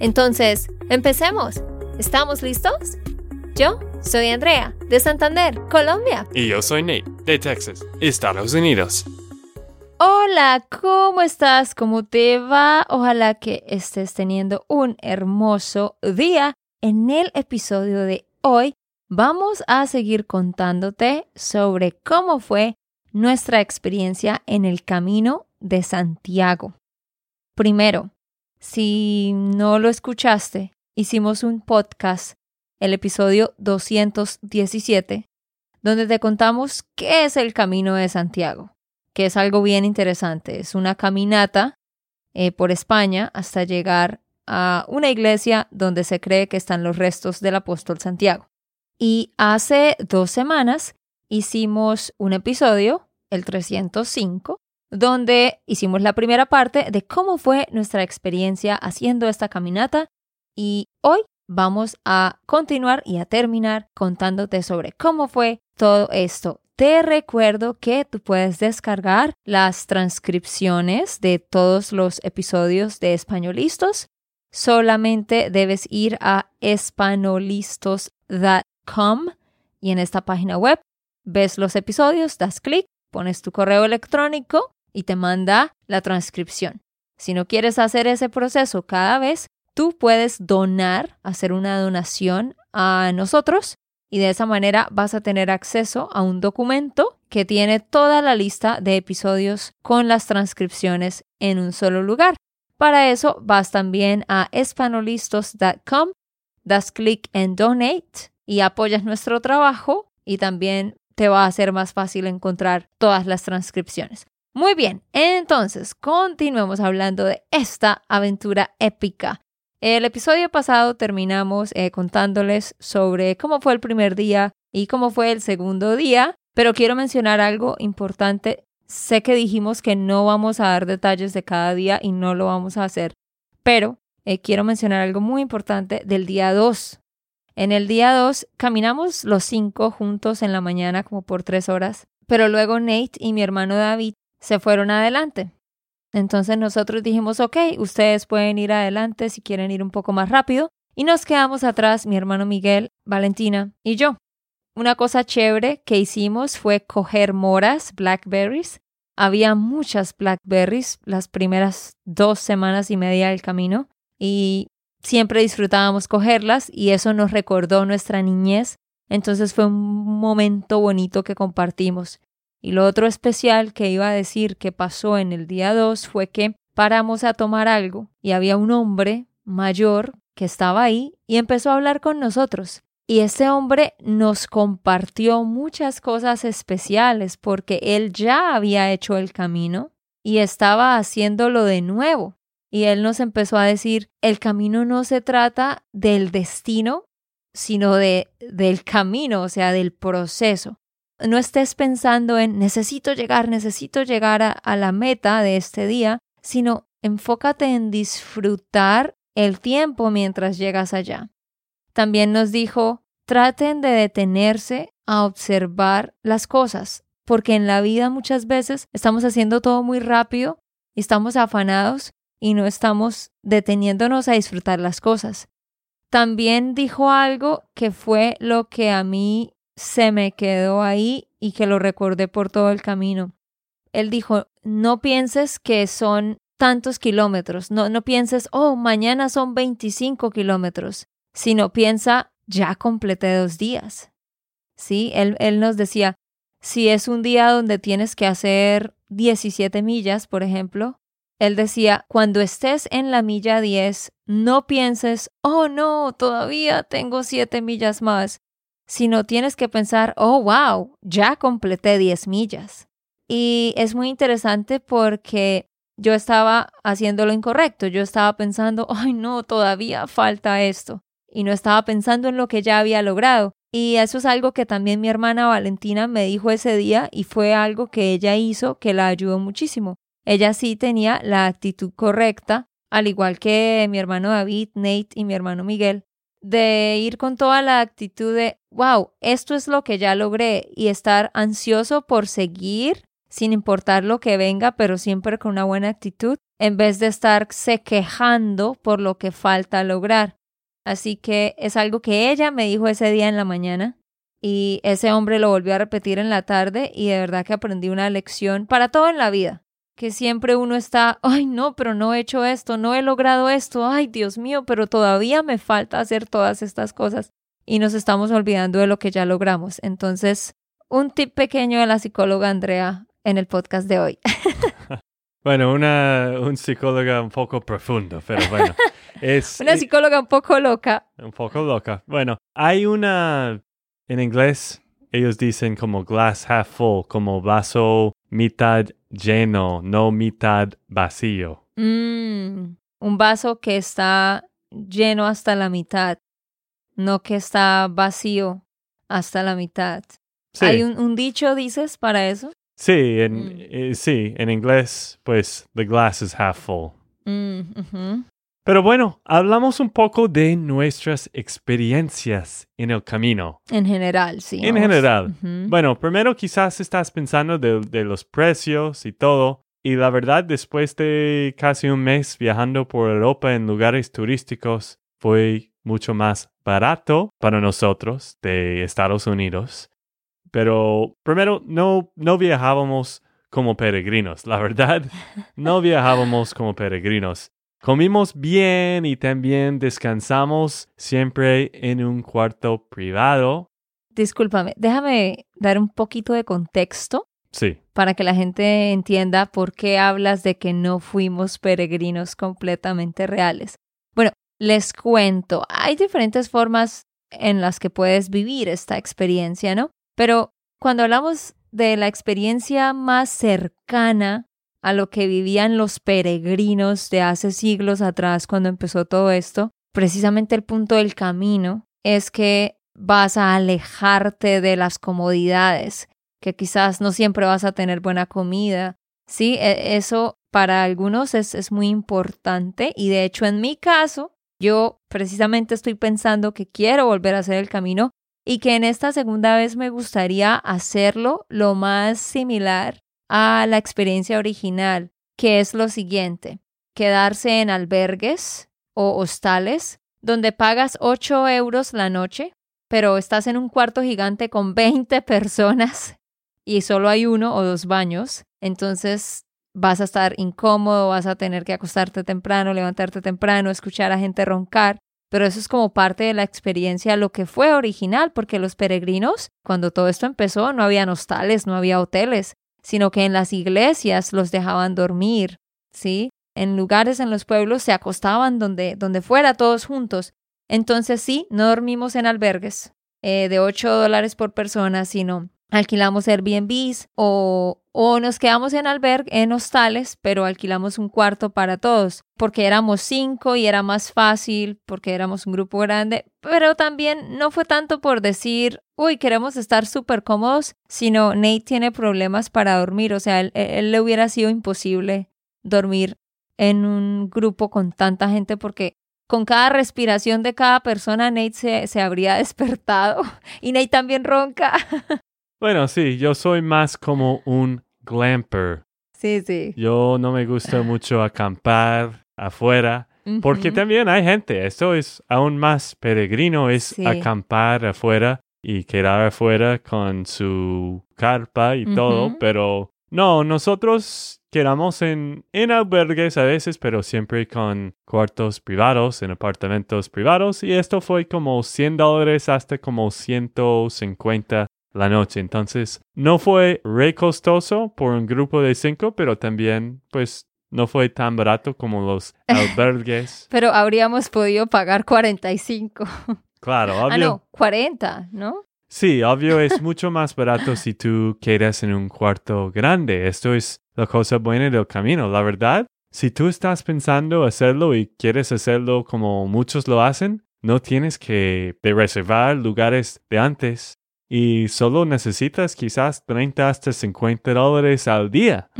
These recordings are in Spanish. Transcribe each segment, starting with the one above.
Entonces, empecemos. ¿Estamos listos? Yo soy Andrea, de Santander, Colombia. Y yo soy Nate, de Texas, Estados Unidos. Hola, ¿cómo estás? ¿Cómo te va? Ojalá que estés teniendo un hermoso día. En el episodio de hoy vamos a seguir contándote sobre cómo fue nuestra experiencia en el camino de Santiago. Primero, si no lo escuchaste, hicimos un podcast, el episodio 217, donde te contamos qué es el camino de Santiago, que es algo bien interesante. Es una caminata eh, por España hasta llegar a una iglesia donde se cree que están los restos del apóstol Santiago. Y hace dos semanas hicimos un episodio, el 305, donde hicimos la primera parte de cómo fue nuestra experiencia haciendo esta caminata y hoy vamos a continuar y a terminar contándote sobre cómo fue todo esto. Te recuerdo que tú puedes descargar las transcripciones de todos los episodios de Españolistos. Solamente debes ir a españolistos.com y en esta página web ves los episodios, das clic, pones tu correo electrónico y te manda la transcripción. Si no quieres hacer ese proceso cada vez, tú puedes donar, hacer una donación a nosotros y de esa manera vas a tener acceso a un documento que tiene toda la lista de episodios con las transcripciones en un solo lugar. Para eso vas también a espanolistos.com, das clic en donate y apoyas nuestro trabajo y también te va a ser más fácil encontrar todas las transcripciones. Muy bien, entonces continuemos hablando de esta aventura épica. El episodio pasado terminamos eh, contándoles sobre cómo fue el primer día y cómo fue el segundo día, pero quiero mencionar algo importante. Sé que dijimos que no vamos a dar detalles de cada día y no lo vamos a hacer, pero eh, quiero mencionar algo muy importante del día 2 en el día 2 caminamos los cinco juntos en la mañana como por tres horas, pero luego Nate y mi hermano David se fueron adelante. Entonces nosotros dijimos, ok, ustedes pueden ir adelante si quieren ir un poco más rápido. Y nos quedamos atrás mi hermano Miguel, Valentina y yo. Una cosa chévere que hicimos fue coger moras, blackberries. Había muchas blackberries las primeras dos semanas y media del camino y siempre disfrutábamos cogerlas y eso nos recordó nuestra niñez. Entonces fue un momento bonito que compartimos. Y lo otro especial que iba a decir que pasó en el día 2 fue que paramos a tomar algo y había un hombre mayor que estaba ahí y empezó a hablar con nosotros. Y ese hombre nos compartió muchas cosas especiales porque él ya había hecho el camino y estaba haciéndolo de nuevo. Y él nos empezó a decir, el camino no se trata del destino, sino de, del camino, o sea, del proceso. No estés pensando en necesito llegar, necesito llegar a, la meta de este día, sino enfócate en disfrutar el tiempo mientras llegas allá. También nos dijo, traten de detenerse a observar las cosas, porque en la vida muchas veces estamos haciendo todo muy rápido estamos afanados y no estamos deteniéndonos a disfrutar las cosas. También dijo algo que fue lo que a mí se me quedó ahí y que lo recordé por todo el camino. Él dijo, no pienses que son tantos kilómetros, no, no pienses, oh, mañana son 25 kilómetros, sino piensa, ya completé dos días. Sí, él, él nos decía, si es un día donde tienes que hacer 17 millas, por ejemplo, él decía, cuando estés en la milla 10, no pienses, oh no, todavía tengo 7 millas más, sino tienes que pensar, oh wow, ya completé 10 millas. Y es muy interesante porque yo estaba haciendo lo incorrecto. Yo estaba pensando, ay no, todavía falta esto. Y no estaba pensando en lo que ya había logrado. Y eso es algo que también mi hermana Valentina me dijo ese día y fue algo que ella hizo que la ayudó muchísimo. Ella sí tenía la actitud correcta, al igual que mi hermano David, Nate y mi hermano Miguel, de ir con toda la actitud de, wow, esto es lo que ya logré y estar ansioso por seguir sin importar lo que venga, pero siempre con una buena actitud, en vez de estarse quejando por lo que falta lograr. Así que es algo que ella me dijo ese día en la mañana y ese hombre lo volvió a repetir en la tarde y de verdad que aprendí una lección para todo en la vida. Que siempre uno está, ay no, pero no he hecho esto, no he logrado esto, ay Dios mío, pero todavía me falta hacer todas estas cosas y nos estamos olvidando de lo que ya logramos. Entonces, un tip pequeño de la psicóloga Andrea en el podcast de hoy. bueno, una un psicóloga un poco profundo, pero bueno. Es, una psicóloga un poco loca. Un poco loca. Bueno, hay una, en inglés, ellos dicen como glass half full, como vaso mitad lleno, no mitad vacío. Mm, un vaso que está lleno hasta la mitad, no que está vacío hasta la mitad. ¿Hay un, un, dicho, dices, para eso? Sí, en, mm. eh, sí, en inglés, pues, the glass is half full. Mm, pero bueno, hablamos un poco de nuestras experiencias en el camino. En general, sí. En general. Bueno, primero quizás estás pensando de, los precios y todo. Y la verdad, después de casi un mes viajando por Europa en lugares turísticos, fue mucho más barato para nosotros de Estados Unidos. Pero primero, no, no viajábamos como peregrinos. La verdad, no viajábamos como peregrinos. Comimos bien y también descansamos siempre en un cuarto privado. Discúlpame, déjame dar un poquito de contexto. Sí. Para que la gente entienda por qué hablas de que no fuimos peregrinos completamente reales. Bueno, les cuento, hay diferentes formas en las que puedes vivir esta experiencia, ¿no? Pero cuando hablamos de la experiencia más cercana a lo que vivían los peregrinos de hace siglos atrás cuando empezó todo esto, precisamente el punto del camino es que vas a alejarte de las comodidades, que quizás no siempre vas a tener buena comida. Sí, e, eso para algunos es, es muy importante y de hecho en mi caso, yo precisamente estoy pensando que quiero volver a hacer el camino y que en esta segunda vez me gustaría hacerlo lo más similar a la experiencia original, que es lo siguiente, quedarse en albergues o hostales donde pagas 8 euros la noche, pero estás en un cuarto gigante con 20 personas y solo hay uno o dos baños, entonces vas a estar incómodo, vas a tener que acostarte temprano, levantarte temprano, escuchar a gente roncar, pero eso es como parte de la experiencia, lo que fue original, porque los peregrinos, cuando todo esto empezó, no había hostales, no había hoteles, sino que en las iglesias los dejaban dormir, ¿sí? En lugares en los pueblos se acostaban donde, donde fuera todos juntos. Entonces sí, no dormimos en albergues eh, de 8 dólares por persona, sino alquilamos Airbnbs o, o nos quedamos en albergue, en hostales, pero alquilamos un cuarto para todos, porque éramos cinco y era más fácil, porque éramos un grupo grande, pero también no fue tanto por decir, uy, queremos estar súper cómodos, sino Nate tiene problemas para dormir, o sea, él, él le hubiera sido imposible dormir en un grupo con tanta gente porque con cada respiración de cada persona Nate se, se habría despertado y Nate también ronca. Bueno, sí, yo soy más como un glamper. Sí, sí. Yo no me gusta mucho acampar afuera. Porque también hay gente, esto es aún más peregrino, es acampar afuera y quedar afuera con su carpa y todo, pero no, nosotros quedamos en, en albergues a veces, pero siempre con cuartos privados, en apartamentos privados, y esto fue como 100 dólares hasta como 150 la noche. Entonces, no fue re costoso por un grupo de cinco, pero también, pues, no fue tan barato como los albergues. pero habríamos podido pagar 45. Claro, obvio. Ah, no, 40, ¿no? Sí, obvio es mucho más barato si tú quedas en un cuarto grande. Esto es la cosa buena del camino. La verdad, si tú estás pensando hacerlo y quieres hacerlo como muchos lo hacen, no tienes que reservar lugares de antes y solo necesitas quizás 30 hasta 50 dólares al día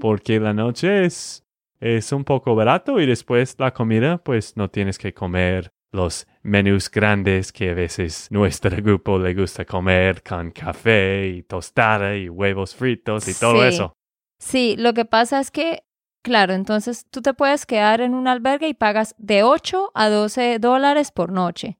porque la noche es, es un poco barato y después la comida pues no tienes que comer los menús grandes que a veces nuestro grupo le gusta comer con café y tostada y huevos fritos y todo eso. Sí, lo que pasa es que, claro, entonces tú te puedes quedar en un albergue y pagas de 8 a 12 dólares por noche.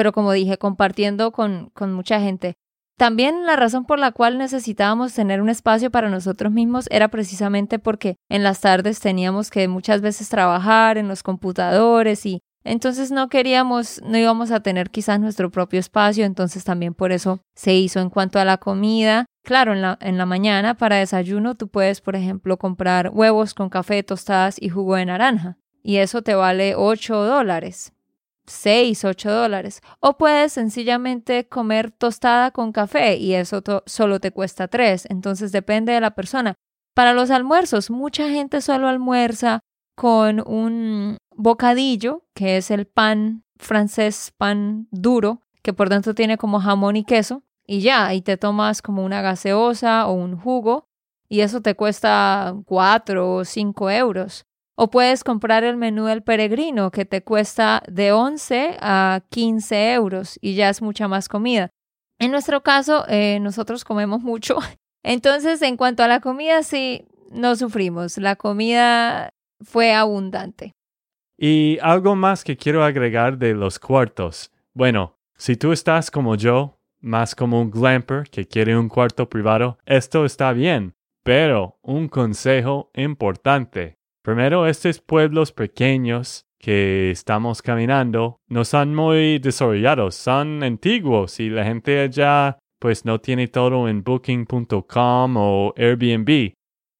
Pero como dije, compartiendo con, con mucha gente. También la razón por la cual necesitábamos tener un espacio para nosotros mismos era precisamente porque en las tardes teníamos que muchas veces trabajar en los computadores y entonces no queríamos, no íbamos a tener quizás nuestro propio espacio, entonces también por eso se hizo en cuanto a la comida. Claro, en la, en la mañana para desayuno tú puedes, por ejemplo, comprar huevos con café, tostadas y jugo de naranja. Y eso te vale 8 dólares. 6, 8 dólares. O puedes sencillamente comer tostada con café y eso solo te cuesta 3. Entonces depende de la persona. Para los almuerzos, mucha gente solo almuerza con un bocadillo, que es el pan francés, pan duro, que por dentro tiene como jamón y queso, y ya, y te tomas como una gaseosa o un jugo, y eso te cuesta cuatro o cinco euros. O puedes comprar el menú del peregrino, que te cuesta de 11 a 15 euros, y ya es mucha más comida. En nuestro caso, eh, nosotros comemos mucho. Entonces, en cuanto a la comida, sí, no sufrimos. La comida fue abundante. Y algo más que quiero agregar de los cuartos. Bueno, si tú estás como yo, más como un glamper que quiere un cuarto privado, esto está bien. Pero un consejo importante. Primero, estos pueblos pequeños que estamos caminando no son muy desarrollados, son antiguos y la gente allá pues no tiene todo en booking.com o Airbnb.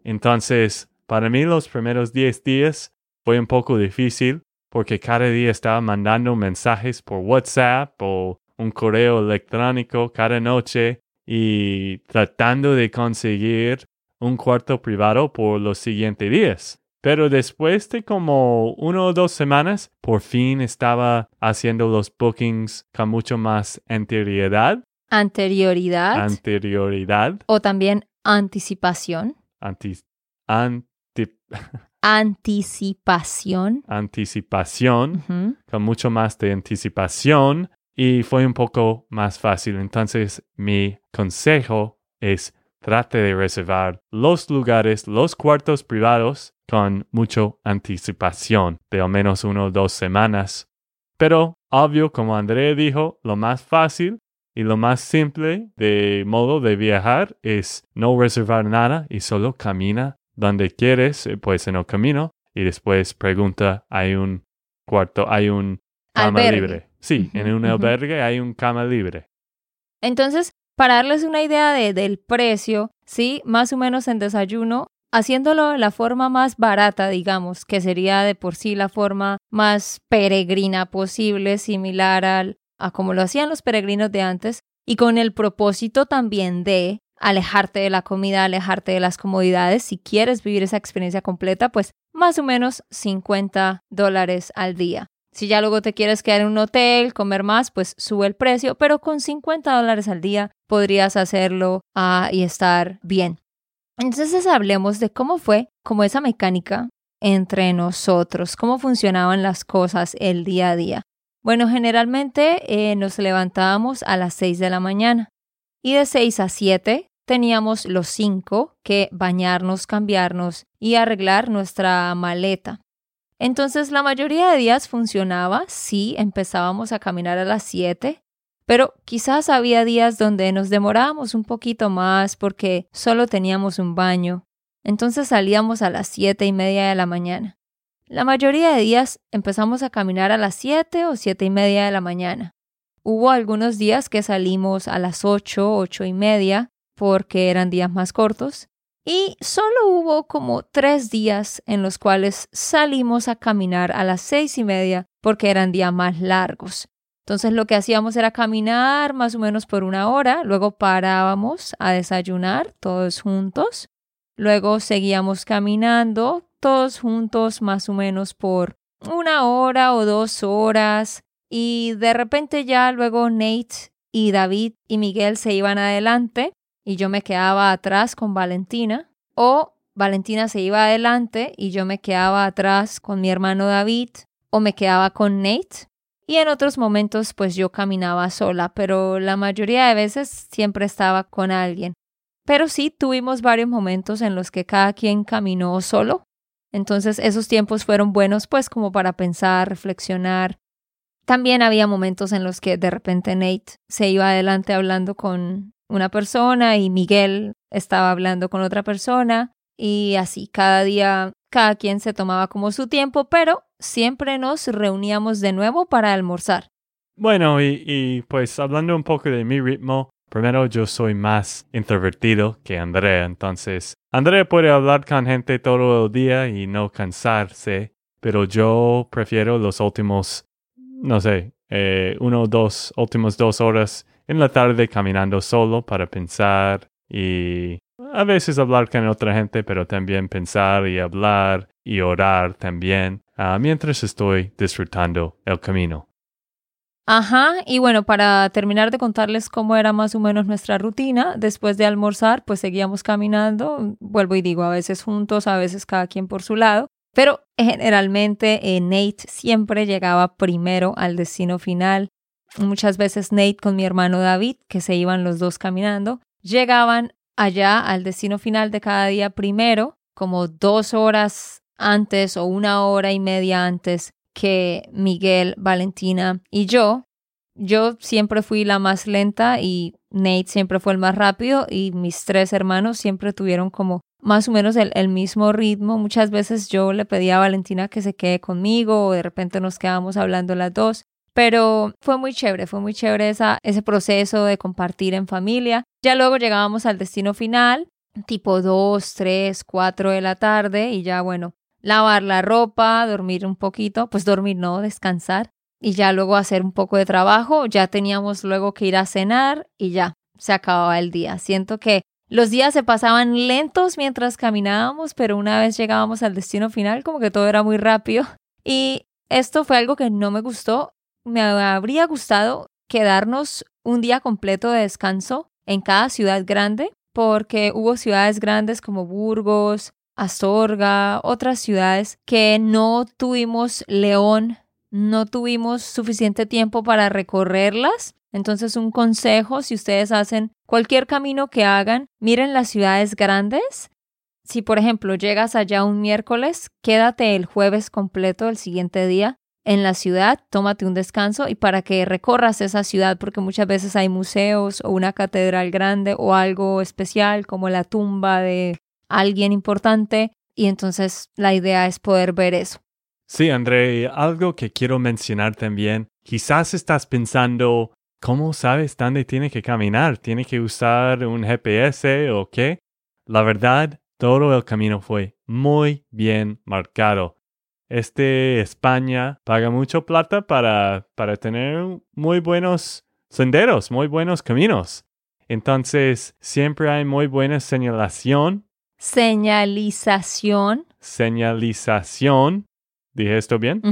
Entonces, para mí los primeros 10 días fue un poco difícil porque cada día estaba mandando mensajes por WhatsApp o un correo electrónico cada noche y tratando de conseguir un cuarto privado por los siguientes días. Pero después de como uno o dos semanas, por fin estaba haciendo los bookings con mucho más anterioridad. Anterioridad. Anterioridad. O también anticipación. Antis anticipación. Anticipación, con mucho más de anticipación y fue un poco más fácil. Entonces, mi consejo es trate de reservar los lugares, los cuartos privados con mucha anticipación, de al menos uno o dos semanas. Pero, obvio, como Andrea dijo, lo más fácil y lo más simple de modo de viajar es no reservar nada y solo camina donde quieres, eh, pues en el camino, y después pregunta, hay un cuarto, hay un cama libre. Sí, en un albergue hay un cama libre. Entonces, para darles una idea de, del precio, sí, más o menos en desayuno, haciéndolo de la forma más barata, digamos, que sería de por sí la forma más peregrina posible, similar al, a como lo hacían los peregrinos de antes, y con el propósito también de alejarte de la comida, alejarte de las comodidades. Si quieres vivir esa experiencia completa, pues más o menos 50 dólares al día. Si ya luego te quieres quedar en un hotel, comer más, pues sube el precio, pero con 50 dólares al día podrías hacerlo ah, y estar bien. Entonces hablemos de cómo fue, como esa mecánica entre nosotros, cómo funcionaban las cosas el día a día. Bueno, generalmente eh, nos levantábamos a las 6 de la mañana y de 6 a 7 teníamos los cinco que bañarnos, cambiarnos y arreglar nuestra maleta. Entonces la mayoría de días funcionaba si empezábamos a caminar a las 7, pero quizás había días donde nos demorábamos un poquito más porque solo teníamos un baño. Entonces salíamos a las siete y media de la mañana. La mayoría de días empezamos a caminar a las 7 o siete y media de la mañana. Hubo algunos días que salimos a las 8, ocho y media, porque eran días más cortos. Y solo hubo como tres días en los cuales salimos a caminar a las seis y media porque eran días más largos. Entonces lo que hacíamos era caminar más o menos por una hora, luego parábamos a desayunar todos juntos, luego seguíamos caminando todos juntos más o menos por una hora o dos horas y de repente ya luego Nate y David y Miguel se iban adelante y yo me quedaba atrás con Valentina o Valentina se iba adelante y yo me quedaba atrás con mi hermano David o me quedaba con Nate y en otros momentos pues yo caminaba sola, pero la mayoría de veces siempre estaba con alguien. Pero sí tuvimos varios momentos en los que cada quien caminó solo. Entonces esos tiempos fueron buenos pues como para pensar, reflexionar. También había momentos en los que de repente Nate se iba adelante hablando con una persona y Miguel estaba hablando con otra persona y así cada día cada quien se tomaba como su tiempo, pero siempre nos reuníamos de nuevo para almorzar. Bueno, y, pues hablando un poco de mi ritmo, primero yo soy más introvertido que Andrea, entonces Andrea puede hablar con gente todo el día y no cansarse, pero yo prefiero los últimos, no sé, eh, uno o dos, últimos dos horas en la tarde caminando solo para pensar y a veces hablar con otra gente, pero también pensar y hablar y orar también ah, mientras estoy disfrutando el camino. Ajá, y bueno, para terminar de contarles cómo era más o menos nuestra rutina, después de almorzar, pues seguíamos caminando, vuelvo y digo, a veces juntos, a veces cada quien por su lado, pero generalmente eh, Nate siempre llegaba primero al destino final. Muchas veces Nate con mi hermano David, que se iban los dos caminando, llegaban allá al destino final de cada día primero, como dos horas antes o una hora y media antes que Miguel, Valentina y yo. Yo siempre fui la más lenta y Nate siempre fue el más rápido y mis tres hermanos siempre tuvieron como más o menos el, mismo ritmo. Muchas veces yo le pedía a Valentina que se quede conmigo o de repente nos quedábamos hablando las dos. Pero fue muy chévere, fue muy chévere esa, ese proceso de compartir en familia. Ya luego llegábamos al destino final, tipo 2, 3, 4 de la tarde y ya bueno, lavar la ropa, dormir un poquito, pues dormir no, descansar y ya luego hacer un poco de trabajo. Ya teníamos luego que ir a cenar y ya se acababa el día. Siento que los días se pasaban lentos mientras caminábamos, pero una vez llegábamos al destino final como que todo era muy rápido y esto fue algo que no me gustó me habría gustado quedarnos un día completo de descanso en cada ciudad grande, porque hubo ciudades grandes como Burgos, Astorga, otras ciudades que no tuvimos León, no tuvimos suficiente tiempo para recorrerlas. Entonces un consejo, si ustedes hacen cualquier camino que hagan, miren las ciudades grandes. Si por ejemplo llegas allá un miércoles, quédate el jueves completo el siguiente día en la ciudad, tómate un descanso y para que recorras esa ciudad, porque muchas veces hay museos o una catedral grande o algo especial como la tumba de alguien importante y entonces la idea es poder ver eso. Sí, André, algo que quiero mencionar también, quizás estás pensando, ¿cómo sabes dónde tiene que caminar? ¿Tiene que usar un GPS o qué? La verdad, todo el camino fue muy bien marcado este España paga mucho plata para, para tener muy buenos senderos, muy buenos caminos. Entonces, siempre hay muy buena señalación. Señalización. Señalización. ¿Dije esto bien?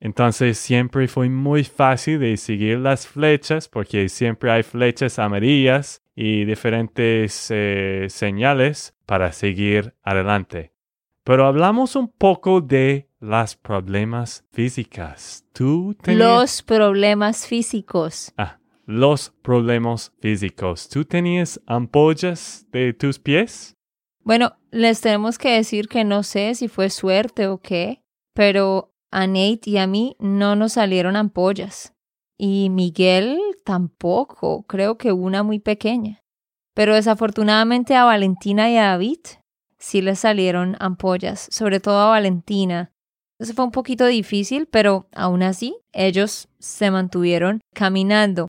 Entonces, siempre fue muy fácil de seguir las flechas porque siempre hay flechas amarillas y diferentes eh, señales para seguir adelante. Pero hablamos un poco de las problemas físicas. ¿Tú tenías... Los problemas físicos. Ah, los problemas físicos. ¿Tú tenías ampollas de tus pies? Bueno, les tenemos que decir que no sé si fue suerte o qué, pero a Nate y a mí no nos salieron ampollas. Y Miguel tampoco, creo que una muy pequeña. Pero desafortunadamente a Valentina y a David sí les salieron ampollas, sobre todo a Valentina, eso fue un poquito difícil, pero aún así ellos se mantuvieron caminando.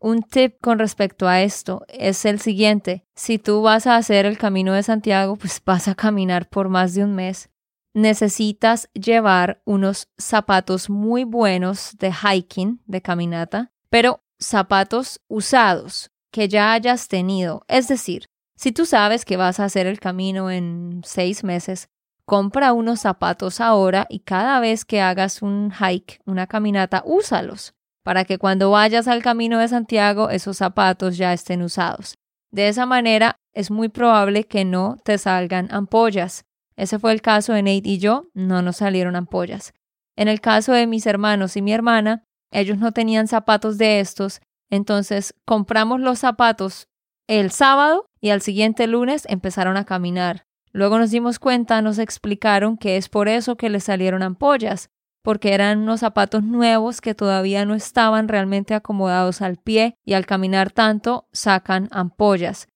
Un tip con respecto a esto es el siguiente. Si tú vas a hacer el camino de Santiago, pues vas a caminar por más de un mes. necesitas llevar unos zapatos muy buenos de hiking, de caminata, pero zapatos usados que ya hayas tenido. Es decir, si tú sabes que vas a hacer el camino en seis meses, compra unos zapatos ahora y cada vez que hagas un hike, una caminata, úsalos para que cuando vayas al camino de Santiago esos zapatos ya estén usados. De esa manera es muy probable que no te salgan ampollas. Ese fue el caso de Nate y yo, no nos salieron ampollas. En el caso de mis hermanos y mi hermana, ellos no tenían zapatos de estos, entonces compramos los zapatos el sábado y al siguiente lunes empezaron a caminar. Luego nos dimos cuenta, nos explicaron que es por eso que les salieron ampollas, porque eran unos zapatos nuevos que todavía no estaban realmente acomodados al pie y al caminar tanto sacan ampollas.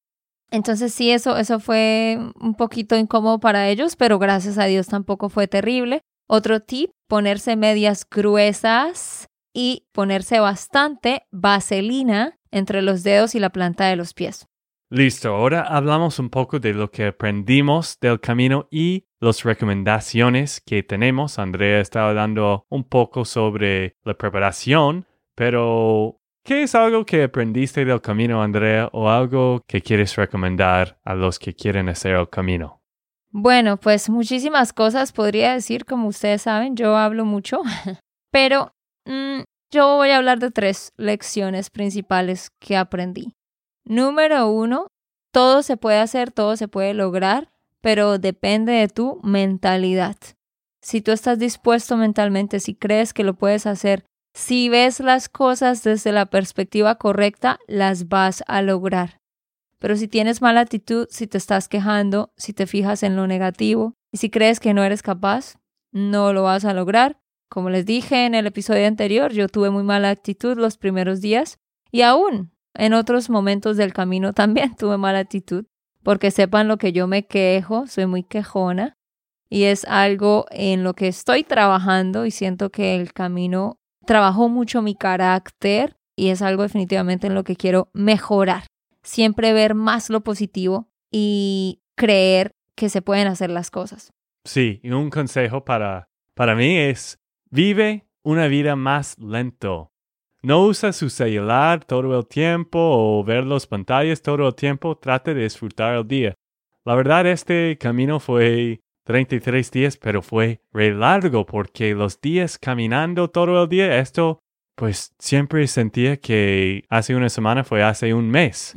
Entonces sí, eso, eso fue un poquito incómodo para ellos, pero gracias a Dios tampoco fue terrible. Otro tip, ponerse medias gruesas y ponerse bastante vaselina entre los dedos y la planta de los pies. Listo, ahora hablamos un poco de lo que aprendimos del camino y las recomendaciones que tenemos. Andrea estaba dando un poco sobre la preparación, pero ¿qué es algo que aprendiste del camino, Andrea, o algo que quieres recomendar a los que quieren hacer el camino? Bueno, pues muchísimas cosas podría decir, como ustedes saben, yo hablo mucho, pero mm, yo voy a hablar de tres lecciones principales que aprendí. Número uno, todo se puede hacer, todo se puede lograr, pero depende de tu mentalidad. Si tú estás dispuesto mentalmente, si crees que lo puedes hacer, si ves las cosas desde la perspectiva correcta, las vas a lograr. Pero si tienes mala actitud, si te estás quejando, si te fijas en lo negativo y si crees que no eres capaz, no lo vas a lograr. Como les dije en el episodio anterior, yo tuve muy mala actitud los primeros días y aún en otros momentos del camino también tuve mala actitud, porque sepan lo que yo me quejo, soy muy quejona y es algo en lo que estoy trabajando y siento que el camino trabajó mucho mi carácter y es algo definitivamente en lo que quiero mejorar. Siempre ver más lo positivo y creer que se pueden hacer las cosas. Sí, y un consejo para, para mí es vive una vida más lento. No usa su celular todo el tiempo o ver las pantallas todo el tiempo. Trate de disfrutar el día. La verdad, este camino fue 33 días, pero fue re largo porque los días caminando todo el día, esto, pues siempre sentía que hace una semana fue hace un mes.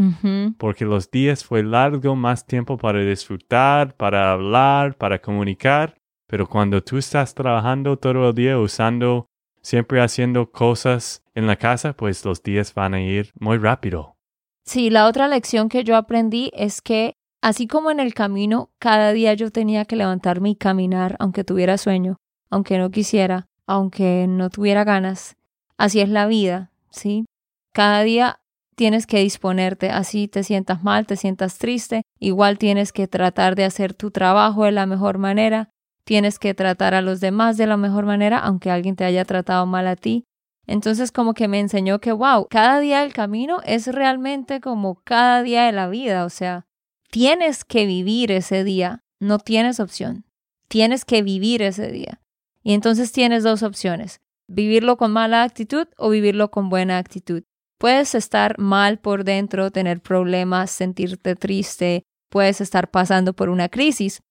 Porque los días fue largo, más tiempo para disfrutar, para hablar, para comunicar. Pero cuando tú estás trabajando todo el día usando siempre haciendo cosas en la casa, pues los días van a ir muy rápido. Sí, la otra lección que yo aprendí es que así como en el camino, cada día yo tenía que levantarme y caminar, aunque tuviera sueño, aunque no quisiera, aunque no tuviera ganas. Así es la vida, ¿sí? Cada día tienes que disponerte, así te sientas mal, te sientas triste, igual tienes que tratar de hacer tu trabajo de la mejor manera, tienes que tratar a los demás de la mejor manera, aunque alguien te haya tratado mal a ti. Entonces como que me enseñó que, wow, cada día del camino es realmente como cada día de la vida, o sea, tienes que vivir ese día, no tienes opción, tienes que vivir ese día. Y entonces tienes dos opciones, vivirlo con mala actitud o vivirlo con buena actitud. Puedes estar mal por dentro, tener problemas, sentirte triste, puedes estar pasando por una crisis,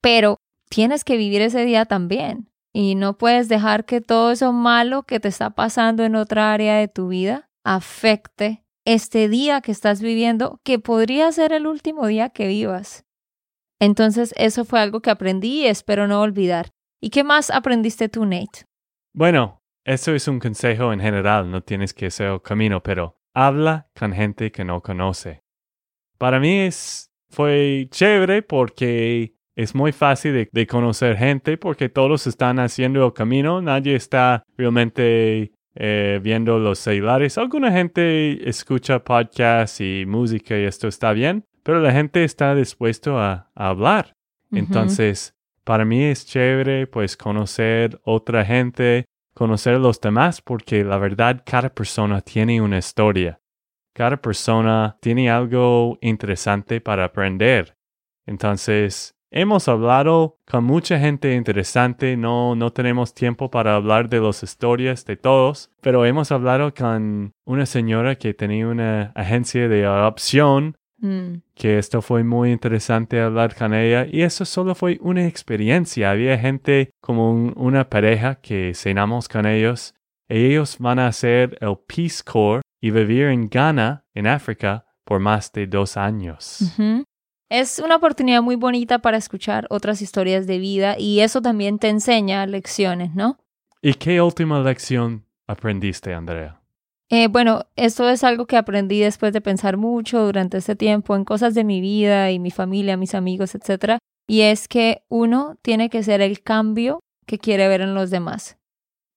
pero tienes que vivir ese día también. Y no puedes dejar que todo eso malo que te está pasando en otra área de tu vida afecte este día que estás viviendo, que podría ser el último día que vivas. Entonces, eso fue algo que aprendí y espero no olvidar. ¿Y qué más aprendiste tú, Nate? Bueno, eso es un consejo en general, no tienes que el camino, pero habla con gente que no conoce. Para mí es, fue chévere porque es muy fácil de, conocer gente porque todos están haciendo el camino, nadie está realmente eh, viendo los celulares. Alguna gente escucha podcasts y música y esto está bien, pero la gente está dispuesto a, hablar. Entonces, para mí es chévere pues conocer otra gente, conocer los demás, porque la verdad cada persona tiene una historia. Cada persona tiene algo interesante para aprender. Entonces, hemos hablado con mucha gente interesante, no, no tenemos tiempo para hablar de las historias de todos, pero hemos hablado con una señora que tenía una agencia de adopción, Mm, que esto fue muy interesante hablar con ella y eso solo fue una experiencia. Había gente como un- una pareja que cenamos con ellos y ellos van a hacer el Peace Corps y vivir en Ghana, en África, por más de dos años. Es una oportunidad muy bonita para escuchar otras historias de vida y eso también te enseña lecciones, ¿no? ¿Y qué última lección aprendiste, Andrea? Eh, bueno, esto es algo que aprendí después de pensar mucho durante este tiempo en cosas de mi vida y mi familia, mis amigos, etc. Y es que uno tiene que ser el cambio que quiere ver en los demás.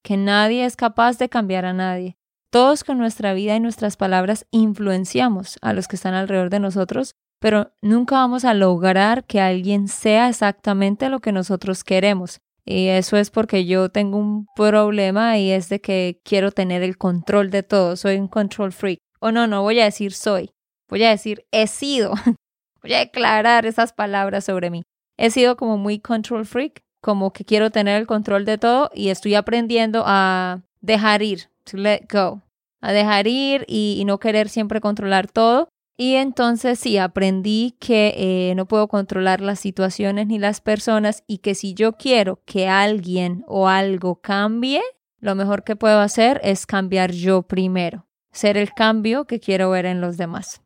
Que nadie es capaz de cambiar a nadie. Todos con nuestra vida y nuestras palabras influenciamos a los que están alrededor de nosotros, pero nunca vamos a lograr que alguien sea exactamente lo que nosotros queremos. Y eso es porque yo tengo un problema y es de que quiero tener el control de todo. Soy un control freak. O no, no voy a decir soy. Voy a decir he sido. Voy a declarar esas palabras sobre mí. He sido como muy control freak, como que quiero tener el control de todo y estoy aprendiendo a dejar ir, to let go, a dejar ir y, y no querer siempre controlar todo. Y entonces sí, aprendí que eh, no puedo controlar las situaciones ni las personas y que si yo quiero que alguien o algo cambie, lo mejor que puedo hacer es cambiar yo primero, ser el cambio que quiero ver en los demás.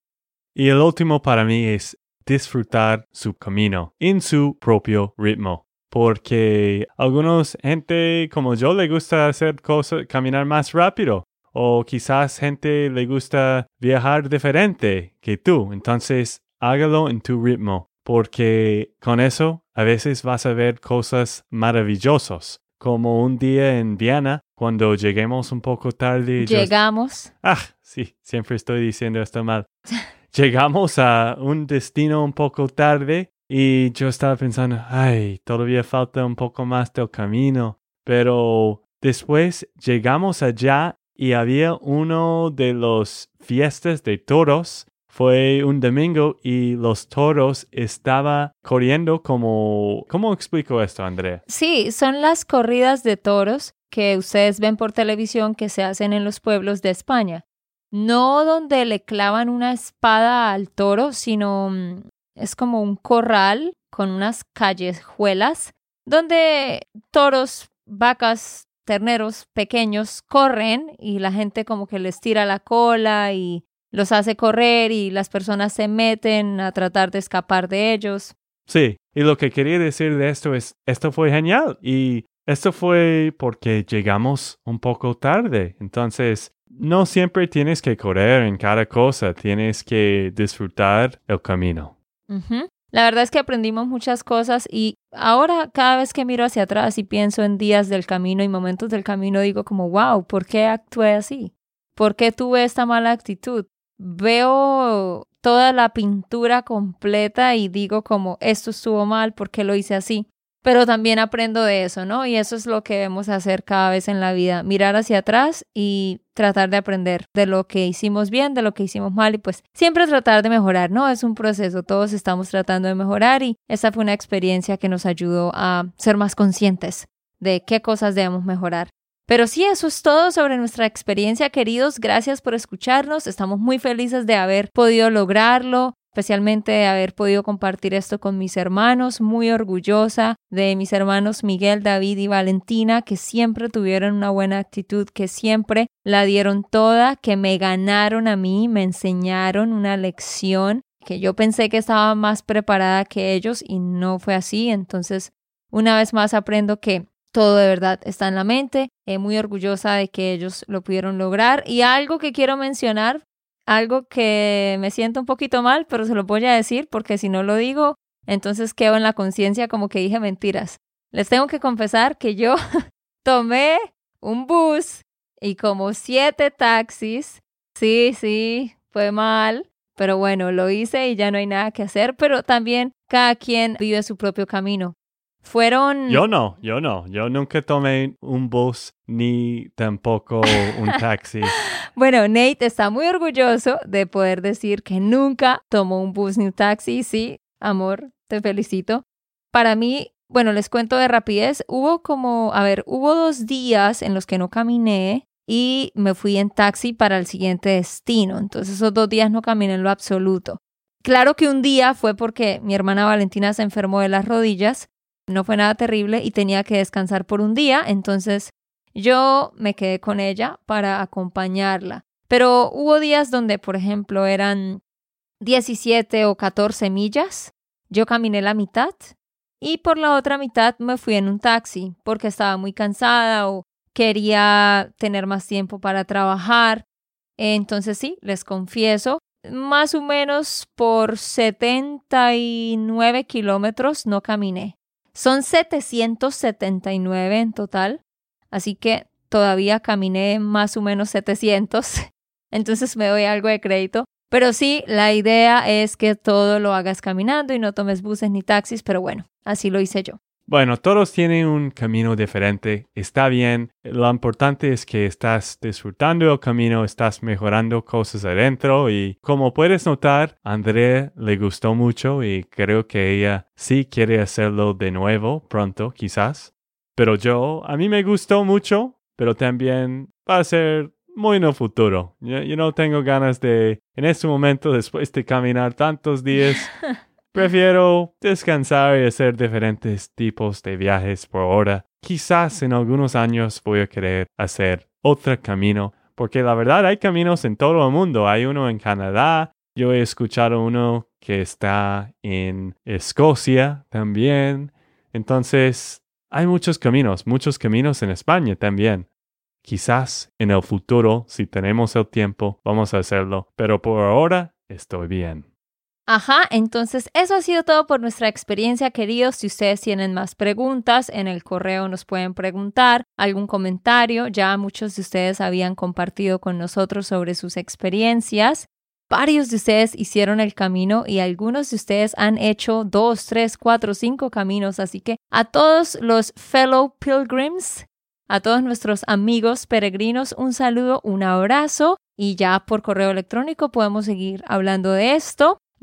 Y el último para mí es disfrutar su camino en su propio ritmo. Porque algunos gente como yo le gusta hacer cosas, caminar más rápido. O quizás gente le gusta viajar diferente que tú. Entonces, hágalo en tu ritmo. Porque con eso a veces vas a ver cosas maravillosas. Como un día en Viena, cuando lleguemos un poco tarde. yo- Llegamos. Ah, sí, siempre estoy diciendo esto mal. Llegamos a un destino un poco tarde y yo estaba pensando, ay, todavía falta un poco más del camino. Pero después llegamos allá y había uno de los fiestas de toros. Fue un domingo y los toros estaba corriendo como... ¿Cómo explico esto, Andrea? Sí, son las corridas de toros que ustedes ven por televisión que se hacen en los pueblos de España. No donde le clavan una espada al toro, sino mm, es como un corral con unas callejuelas donde toros, vacas, terneros pequeños corren y la gente como que les tira la cola y los hace correr y las personas se meten a tratar de escapar de ellos. Sí, y lo que quería decir de esto es, esto fue genial y esto fue porque llegamos un poco tarde. Entonces, no siempre tienes que correr en cada cosa, tienes que disfrutar el camino. La verdad es que aprendimos muchas cosas y ahora cada vez que miro hacia atrás y pienso en días del camino y momentos del camino digo como, wow, ¿por qué actué así? ¿Por qué tuve esta mala actitud? Veo toda la pintura completa y digo como, esto estuvo mal, ¿por qué lo hice así? Pero también aprendo de eso, ¿no? Y eso es lo que debemos hacer cada vez en la vida, mirar hacia atrás y tratar de aprender de lo que hicimos bien, de lo que hicimos mal y pues siempre tratar de mejorar, ¿no? Es un proceso, todos estamos tratando de mejorar y esta fue una experiencia que nos ayudó a ser más conscientes de qué cosas debemos mejorar. Pero sí, eso es todo sobre nuestra experiencia, queridos. Gracias por escucharnos. Estamos muy felices de haber podido lograrlo especialmente de haber podido compartir esto con mis hermanos, muy orgullosa de mis hermanos Miguel, David y Valentina, que siempre tuvieron una buena actitud, que siempre la dieron toda, que me ganaron a mí, me enseñaron una lección, que yo pensé que estaba más preparada que ellos y no fue así. Entonces, una vez más aprendo que todo de verdad está en la mente, eh, muy orgullosa de que ellos lo pudieron lograr. Y algo que quiero mencionar algo que me siento un poquito mal, pero se lo voy a decir porque si no lo digo, entonces quedo en la conciencia como que dije mentiras. Les tengo que confesar que yo tomé un bus y como siete taxis. Sí, sí, fue mal, pero bueno, lo hice y ya no hay nada que hacer, pero también cada quien vive su propio camino. Fueron... Yo no, yo no. Yo nunca tomé un bus ni tampoco un taxi. Bueno, Nate está muy orgulloso de poder decir que nunca tomó un bus ni un taxi. Sí, amor, te felicito. para mí, bueno, les cuento de rapidez, hubo como, a ver, hubo dos días en los que no caminé y me fui en taxi para el siguiente destino. Entonces esos dos días no caminé en lo absoluto. Claro que un día fue porque mi hermana Valentina se enfermó de las rodillas, no fue nada terrible y tenía que descansar por un día, entonces yo me quedé con ella para acompañarla. Pero hubo días donde, por ejemplo, eran 17 o 14 millas, yo caminé la mitad y por la otra mitad me fui en un taxi porque estaba muy cansada o quería tener más tiempo para trabajar. Entonces sí, les confieso, más o menos por 79 kilómetros no caminé. Son 779 en total, así que todavía caminé más o menos 700, entonces me doy algo de crédito. Pero sí, la idea es que todo lo hagas caminando y no tomes buses ni taxis, pero bueno, así lo hice yo. Bueno, todos tienen un camino diferente, está bien. Lo importante es que estás disfrutando el camino, estás mejorando cosas adentro y como puedes notar, a André le gustó mucho y creo que ella sí quiere hacerlo de nuevo pronto, quizás. Pero yo, a mí me gustó mucho, pero también va a ser muy en el futuro. Yo, no tengo ganas de, en este momento, después de caminar tantos días, prefiero descansar y hacer diferentes tipos de viajes por hora. Quizás en algunos años voy a querer hacer otro camino, porque la verdad hay caminos en todo el mundo. Hay uno en Canadá, yo he escuchado uno que está en Escocia también. Entonces, hay muchos caminos, muchos caminos en España también. Quizás en el futuro, si tenemos el tiempo, vamos a hacerlo, pero por ahora estoy bien. Ajá, entonces eso ha sido todo por nuestra experiencia, queridos. Si ustedes tienen más preguntas, en el correo nos pueden preguntar algún comentario. Ya muchos de ustedes habían compartido con nosotros sobre sus experiencias. Varios de ustedes hicieron el camino y algunos de ustedes han hecho dos, tres, cuatro, cinco caminos. Así que a todos los fellow pilgrims, a todos nuestros amigos peregrinos, un saludo, un abrazo y ya por correo electrónico podemos seguir hablando de esto.